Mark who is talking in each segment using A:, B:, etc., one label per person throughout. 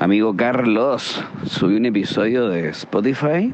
A: Amigo Carlos, subí un episodio de Spotify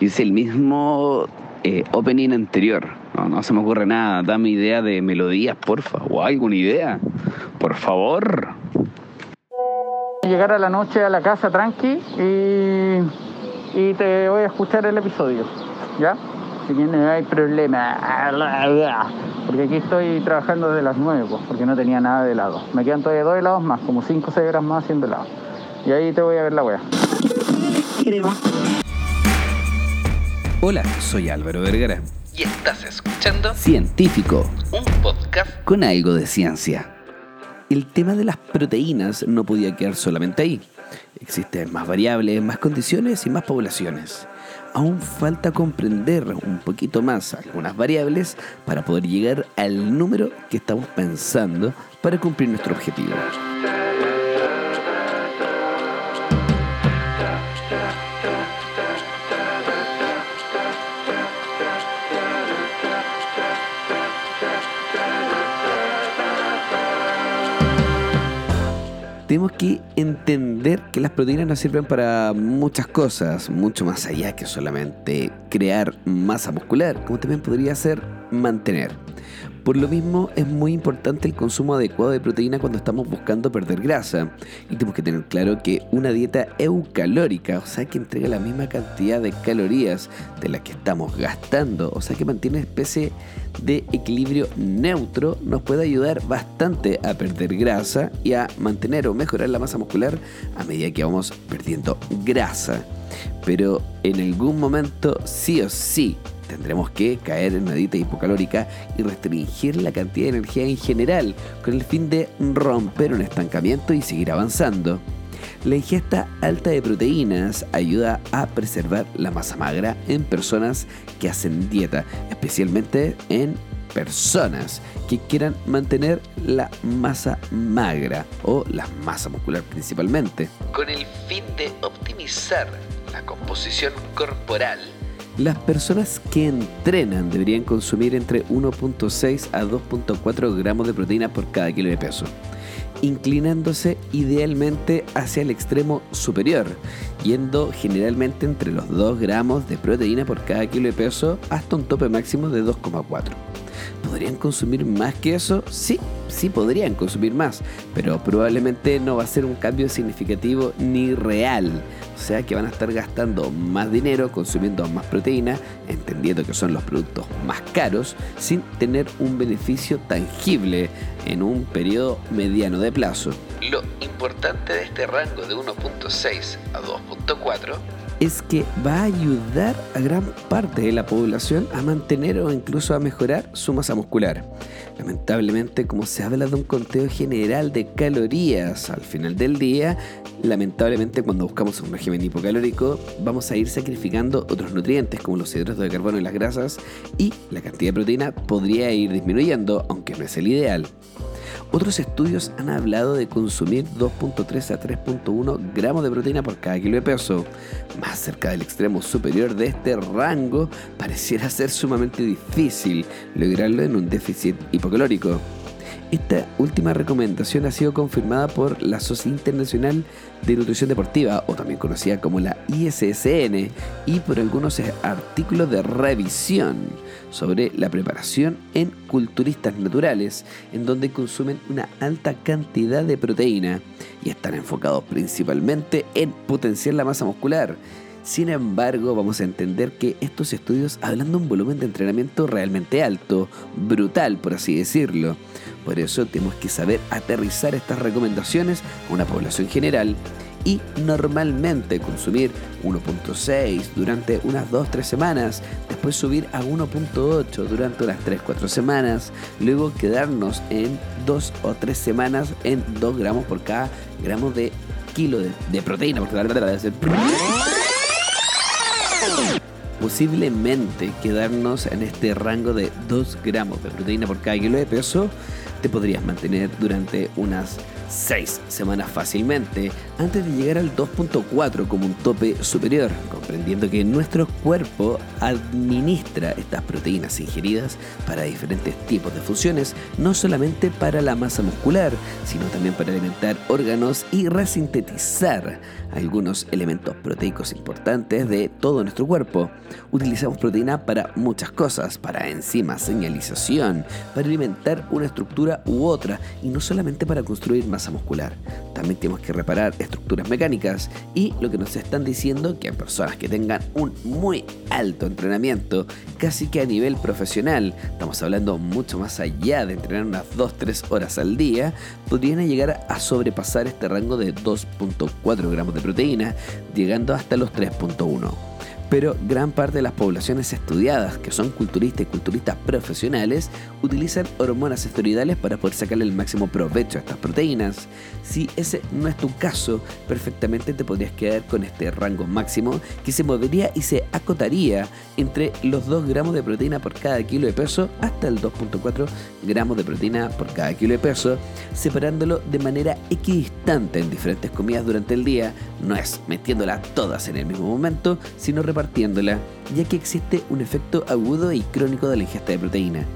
A: y es el mismo eh, opening anterior. No, no se me ocurre nada. Dame idea de melodías, porfa. ¿O alguna idea? Por favor.
B: Llegar a la noche a la casa tranqui y, y te voy a escuchar el episodio. ¿Ya? Si no hay problema. Porque aquí estoy trabajando desde las 9, pues, porque no tenía nada de helado. Me quedan todavía dos helados más, como 5 o 6 horas más haciendo helado. Y ahí te voy a ver la wea.
A: Hola, soy Álvaro Vergara.
C: Y estás escuchando
A: Científico,
C: un podcast
A: con algo de ciencia. El tema de las proteínas no podía quedar solamente ahí. Existen más variables, más condiciones y más poblaciones. Aún falta comprender un poquito más algunas variables para poder llegar al número que estamos pensando para cumplir nuestro objetivo. Tenemos que entender que las proteínas nos sirven para muchas cosas, mucho más allá que solamente crear masa muscular, como también podría ser mantener. Por lo mismo es muy importante el consumo adecuado de proteína cuando estamos buscando perder grasa. Y tenemos que tener claro que una dieta eucalórica, o sea que entrega la misma cantidad de calorías de las que estamos gastando, o sea que mantiene una especie de equilibrio neutro, nos puede ayudar bastante a perder grasa y a mantener o mejorar la masa muscular a medida que vamos perdiendo grasa. Pero en algún momento sí o sí tendremos que caer en una dieta hipocalórica y restringir la cantidad de energía en general, con el fin de romper un estancamiento y seguir avanzando. La ingesta alta de proteínas ayuda a preservar la masa magra en personas que hacen dieta, especialmente en personas que quieran mantener la masa magra o la masa muscular principalmente.
C: Con el fin de optimizar la composición corporal
A: las personas que entrenan deberían consumir entre 1.6 a 2.4 gramos de proteína por cada kilo de peso, inclinándose idealmente hacia el extremo superior, yendo generalmente entre los 2 gramos de proteína por cada kilo de peso hasta un tope máximo de 2,4. ¿Podrían consumir más que eso? Sí, sí podrían consumir más, pero probablemente no va a ser un cambio significativo ni real. O sea que van a estar gastando más dinero, consumiendo más proteína, entendiendo que son los productos más caros, sin tener un beneficio tangible en un periodo mediano de plazo.
C: Lo importante de este rango de 1.6 a 2.4
A: es que va a ayudar a gran parte de la población a mantener o incluso a mejorar su masa muscular. Lamentablemente, como se habla de un conteo general de calorías al final del día, lamentablemente cuando buscamos un régimen hipocalórico vamos a ir sacrificando otros nutrientes como los hidratos de carbono y las grasas y la cantidad de proteína podría ir disminuyendo, aunque no es el ideal. Otros estudios han hablado de consumir 2.3 a 3.1 gramos de proteína por cada kilo de peso. Más cerca del extremo superior de este rango, pareciera ser sumamente difícil lograrlo en un déficit hipocalórico. Esta última recomendación ha sido confirmada por la Sociedad Internacional de Nutrición Deportiva, o también conocida como la ISSN, y por algunos artículos de revisión sobre la preparación en culturistas naturales, en donde consumen una alta cantidad de proteína y están enfocados principalmente en potenciar la masa muscular. Sin embargo, vamos a entender que estos estudios hablan de un volumen de entrenamiento realmente alto, brutal por así decirlo. Por eso tenemos que saber aterrizar estas recomendaciones a una población general y normalmente consumir 1.6 durante unas 2-3 semanas, después subir a 1.8 durante unas 3-4 semanas, luego quedarnos en 2 o 3 semanas en 2 gramos por cada gramo de kilo de, proteína, porque posiblemente quedarnos en este rango de 2 gramos de proteína por cada kilo de peso, te podrías mantener durante unas seis semanas fácilmente antes de llegar al 2.4 como un tope superior, comprendiendo que nuestro cuerpo administra estas proteínas ingeridas para diferentes tipos de funciones, no solamente para la masa muscular, sino también para alimentar órganos y resintetizar algunos elementos proteicos importantes de todo nuestro cuerpo. Utilizamos proteína para muchas cosas, para enzimas, señalización, para alimentar una estructura u otra y no solamente para construir muscular. También tenemos que reparar estructuras mecánicas y lo que nos están diciendo que en personas que tengan un muy alto entrenamiento, casi que a nivel profesional, estamos hablando mucho más allá de entrenar unas 2-3 horas al día, podrían llegar a sobrepasar este rango de 2.4 gramos de proteína, llegando hasta los 3.1 pero gran parte de las poblaciones estudiadas, que son culturistas y culturistas profesionales, utilizan hormonas esteroidales para poder sacarle el máximo provecho a estas proteínas. Si ese no es tu caso, perfectamente te podrías quedar con este rango máximo que se movería y se acotaría entre los 2 gramos de proteína por cada kilo de peso hasta el 2.4 gramos de proteína por cada kilo de peso, separándolo de manera equidistante en diferentes comidas durante el día, no es metiéndolas todas en el mismo momento, sino repartiendo ya que existe un efecto agudo y crónico de la ingesta de proteína.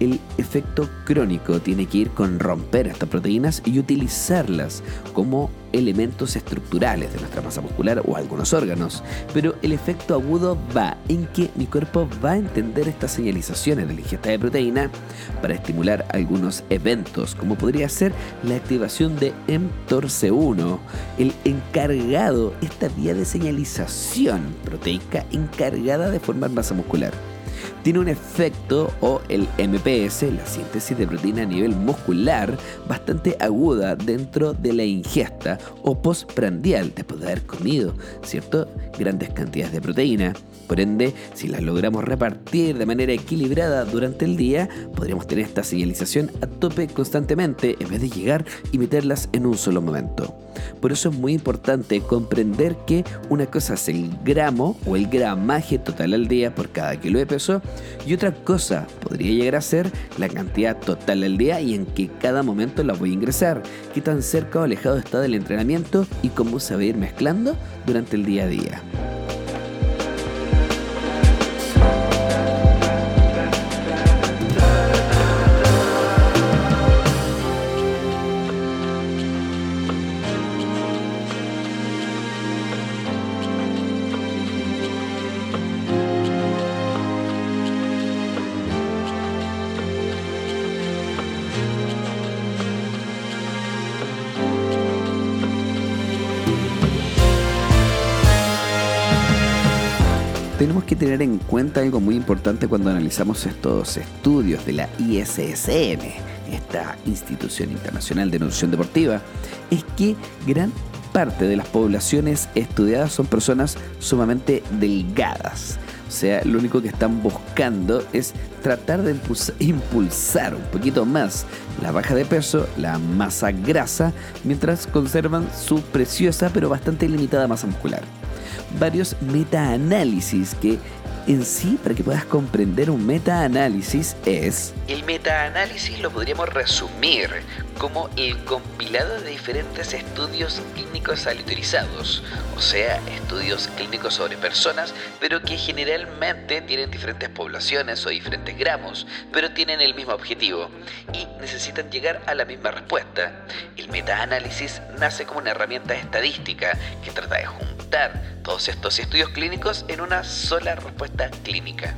A: El efecto crónico tiene que ir con romper estas proteínas y utilizarlas como elementos estructurales de nuestra masa muscular o algunos órganos. Pero el efecto agudo va en que mi cuerpo va a entender estas señalizaciones de la ingesta de proteína para estimular algunos eventos, como podría ser la activación de mTORC1, el encargado, esta vía de señalización proteica encargada de formar masa muscular tiene un efecto, o el MPS, la síntesis de proteína a nivel muscular, bastante aguda dentro de la ingesta o postprandial, después de haber comido, ¿cierto? Grandes cantidades de proteína. Por ende, si las logramos repartir de manera equilibrada durante el día, podríamos tener esta señalización a tope constantemente en vez de llegar y meterlas en un solo momento. Por eso es muy importante comprender que una cosa es el gramo o el gramaje total al día por cada kilo de peso y otra cosa podría llegar a ser la cantidad total al día y en qué cada momento la voy a ingresar, qué tan cerca o alejado está del entrenamiento y cómo se va a ir mezclando durante el día a día. Tenemos que tener en cuenta algo muy importante cuando analizamos estos estudios de la ISSN, esta institución internacional de nutrición deportiva, es que gran parte de las poblaciones estudiadas son personas sumamente delgadas. O sea, lo único que están buscando es tratar de impulsar un poquito más la baja de peso, la masa grasa, mientras conservan su preciosa pero bastante limitada masa muscular varios metaanálisis que en sí, para que puedas comprender un metaanálisis, es...
C: El metaanálisis lo podríamos resumir como el compilado de diferentes estudios clínicos aleatorizados, o sea, estudios clínicos sobre personas, pero que generalmente tienen diferentes poblaciones o diferentes gramos, pero tienen el mismo objetivo y necesitan llegar a la misma respuesta. El metaanálisis nace como una herramienta estadística que trata de juntar todos estos estudios clínicos en una sola respuesta clínica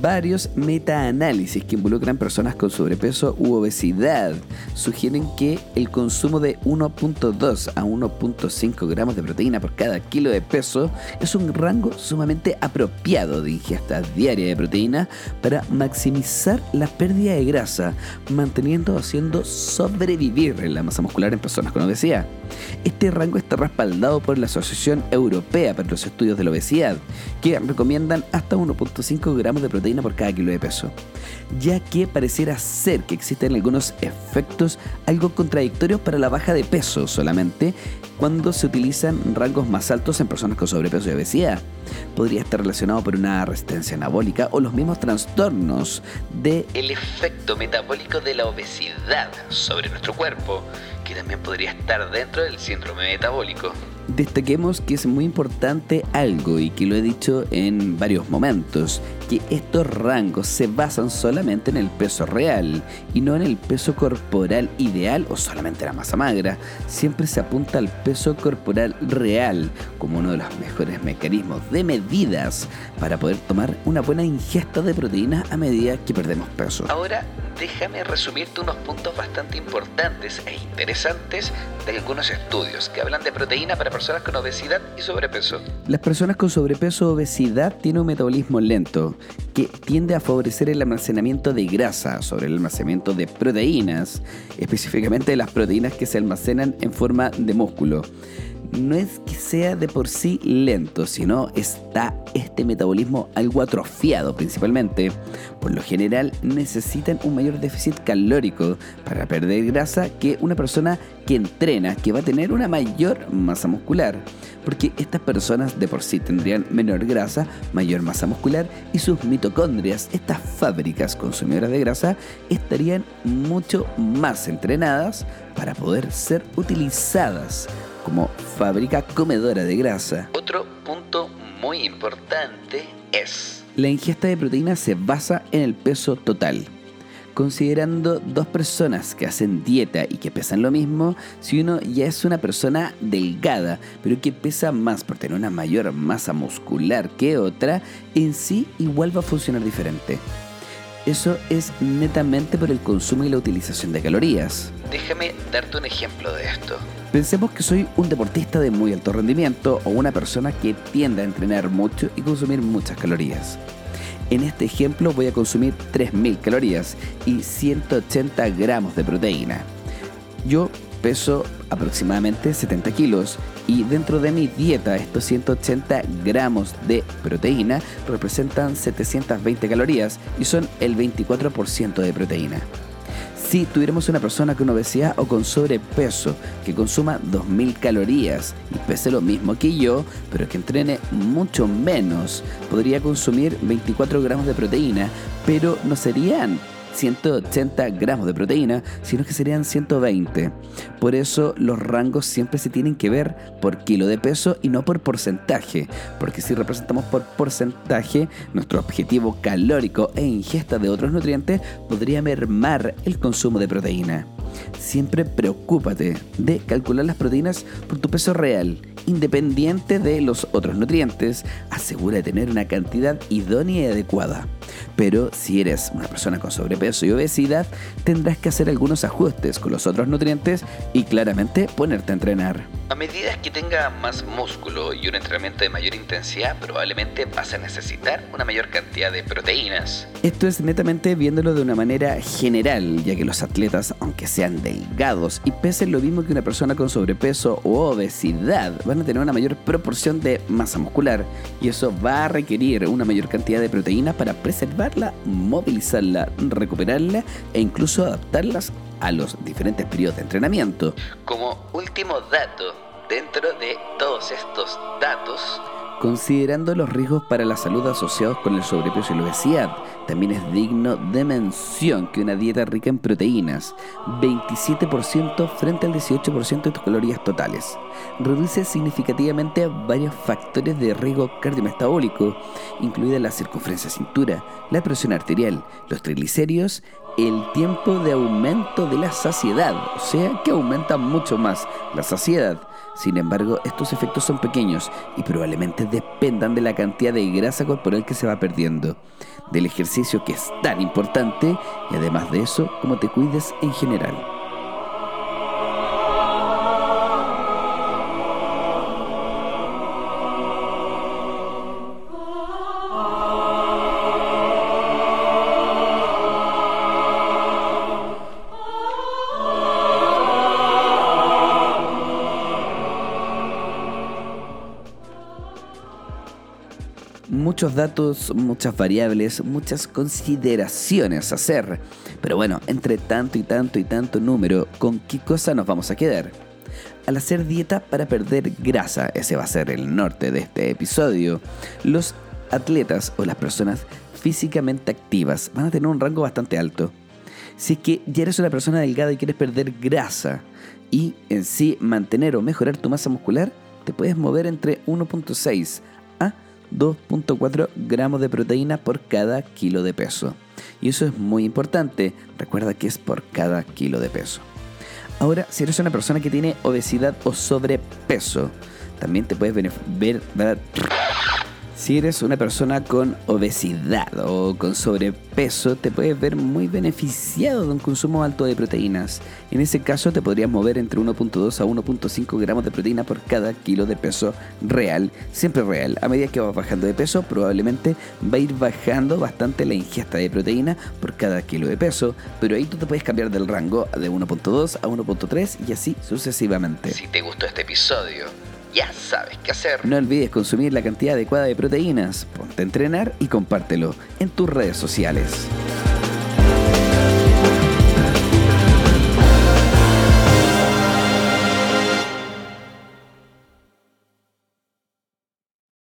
A: varios metaanálisis que involucran personas con sobrepeso u obesidad sugieren que el consumo de 1.2 a 1.5 gramos de proteína por cada kilo de peso es un rango sumamente apropiado de ingesta diaria de proteína para maximizar la pérdida de grasa, manteniendo o haciendo sobrevivir la masa muscular en personas con obesidad. Este rango está respaldado por la Asociación Europea para los Estudios de la Obesidad, que recomiendan hasta 1.5 gramos de proteína por cada kilo de peso, ya que pareciera ser que existen algunos efectos algo contradictorios para la baja de peso solamente cuando se utilizan rangos más altos en personas con sobrepeso y obesidad. Podría estar relacionado por una resistencia anabólica o los mismos trastornos de
C: el efecto metabólico de la obesidad sobre nuestro cuerpo que también podría estar dentro del síndrome metabólico.
A: Destaquemos que es muy importante algo y que lo he dicho en varios momentos, que estos rangos se basan solamente en el peso real y no en el peso corporal ideal o solamente la masa magra. Siempre se apunta al peso corporal real como uno de los mejores mecanismos de medidas para poder tomar una buena ingesta de proteínas a medida que perdemos peso.
C: Ahora déjame resumirte unos puntos bastante importantes e interesantes de algunos estudios que hablan de proteína para personas con obesidad y sobrepeso.
A: Las personas con sobrepeso o obesidad tienen un metabolismo lento que tiende a favorecer el almacenamiento de grasa sobre el almacenamiento de proteínas, específicamente las proteínas que se almacenan en forma de músculo no es que sea de por sí lento, sino está este metabolismo algo atrofiado principalmente. Por lo general necesitan un mayor déficit calórico para perder grasa que una persona que entrena, que va a tener una mayor masa muscular. Porque estas personas de por sí tendrían menor grasa, mayor masa muscular y sus mitocondrias, estas fábricas consumidoras de grasa, estarían mucho más entrenadas para poder ser utilizadas como fábrica comedora de grasa.
C: Otro punto muy importante es...
A: La ingesta de proteínas se basa en el peso total. Considerando dos personas que hacen dieta y que pesan lo mismo, si uno ya es una persona delgada, pero que pesa más por tener una mayor masa muscular que otra, en sí igual va a funcionar diferente. Eso es netamente por el consumo y la utilización de calorías.
C: Déjame darte un ejemplo de esto.
A: Pensemos que soy un deportista de muy alto rendimiento o una persona que tiende a entrenar mucho y consumir muchas calorías. En este ejemplo voy a consumir 3.000 calorías y 180 gramos de proteína. Yo peso aproximadamente 70 kilos y dentro de mi dieta estos 180 gramos de proteína representan 720 calorías y son el 24% de proteína. Si tuviéramos una persona con obesidad o con sobrepeso que consuma 2.000 calorías y pese lo mismo que yo, pero que entrene mucho menos, podría consumir 24 gramos de proteína, pero no serían 180 gramos de proteína, sino que serían 120. Por eso los rangos siempre se tienen que ver por kilo de peso y no por porcentaje, porque si representamos por porcentaje, nuestro objetivo calórico e ingesta de otros nutrientes podría mermar el consumo de proteína. Siempre preocúpate de calcular las proteínas por tu peso real, independiente de los otros nutrientes. Asegura de tener una cantidad idónea y adecuada. Pero si eres una persona con sobrepeso y obesidad, tendrás que hacer algunos ajustes con los otros nutrientes y claramente ponerte a entrenar.
C: A medida que tenga más músculo y un entrenamiento de mayor intensidad, probablemente vas a necesitar una mayor cantidad de proteínas.
A: Esto es netamente viéndolo de una manera general, ya que los atletas, aunque sean delgados y pesen lo mismo que una persona con sobrepeso o obesidad, van a tener una mayor proporción de masa muscular y eso va a requerir una mayor cantidad de proteínas para preservarla, movilizarla, recuperarla e incluso adaptarlas a los diferentes periodos de entrenamiento.
C: Como último dato, dentro de todos estos datos,
A: Considerando los riesgos para la salud asociados con el sobrepeso y la obesidad, también es digno de mención que una dieta rica en proteínas, 27% frente al 18% de tus calorías totales, reduce significativamente varios factores de riesgo cardiometabólico, incluida la circunferencia cintura, la presión arterial, los triglicéridos, el tiempo de aumento de la saciedad, o sea que aumenta mucho más la saciedad sin embargo, estos efectos son pequeños y probablemente dependan de la cantidad de grasa corporal que se va perdiendo, del ejercicio que es tan importante y además de eso, cómo te cuides en general. Muchos datos, muchas variables, muchas consideraciones a hacer. Pero bueno, entre tanto y tanto y tanto número, ¿con qué cosa nos vamos a quedar? Al hacer dieta para perder grasa, ese va a ser el norte de este episodio, los atletas o las personas físicamente activas van a tener un rango bastante alto. Si es que ya eres una persona delgada y quieres perder grasa y en sí mantener o mejorar tu masa muscular, te puedes mover entre 1.6 a 2.4 gramos de proteína por cada kilo de peso. Y eso es muy importante, recuerda que es por cada kilo de peso. Ahora, si eres una persona que tiene obesidad o sobrepeso, también te puedes ver, si eres una persona con obesidad o con sobrepeso, te puedes ver muy beneficiado de un consumo alto de proteínas. En ese caso, te podrías mover entre 1.2 a 1.5 gramos de proteína por cada kilo de peso real, siempre real. A medida que vas bajando de peso, probablemente va a ir bajando bastante la ingesta de proteína por cada kilo de peso, pero ahí tú te puedes cambiar del rango de 1.2 a 1.3 y así sucesivamente.
C: Si te gustó este episodio, ya sabes qué hacer.
A: No olvides consumir la cantidad adecuada de proteínas, ponte a entrenar y compártelo en tus redes sociales.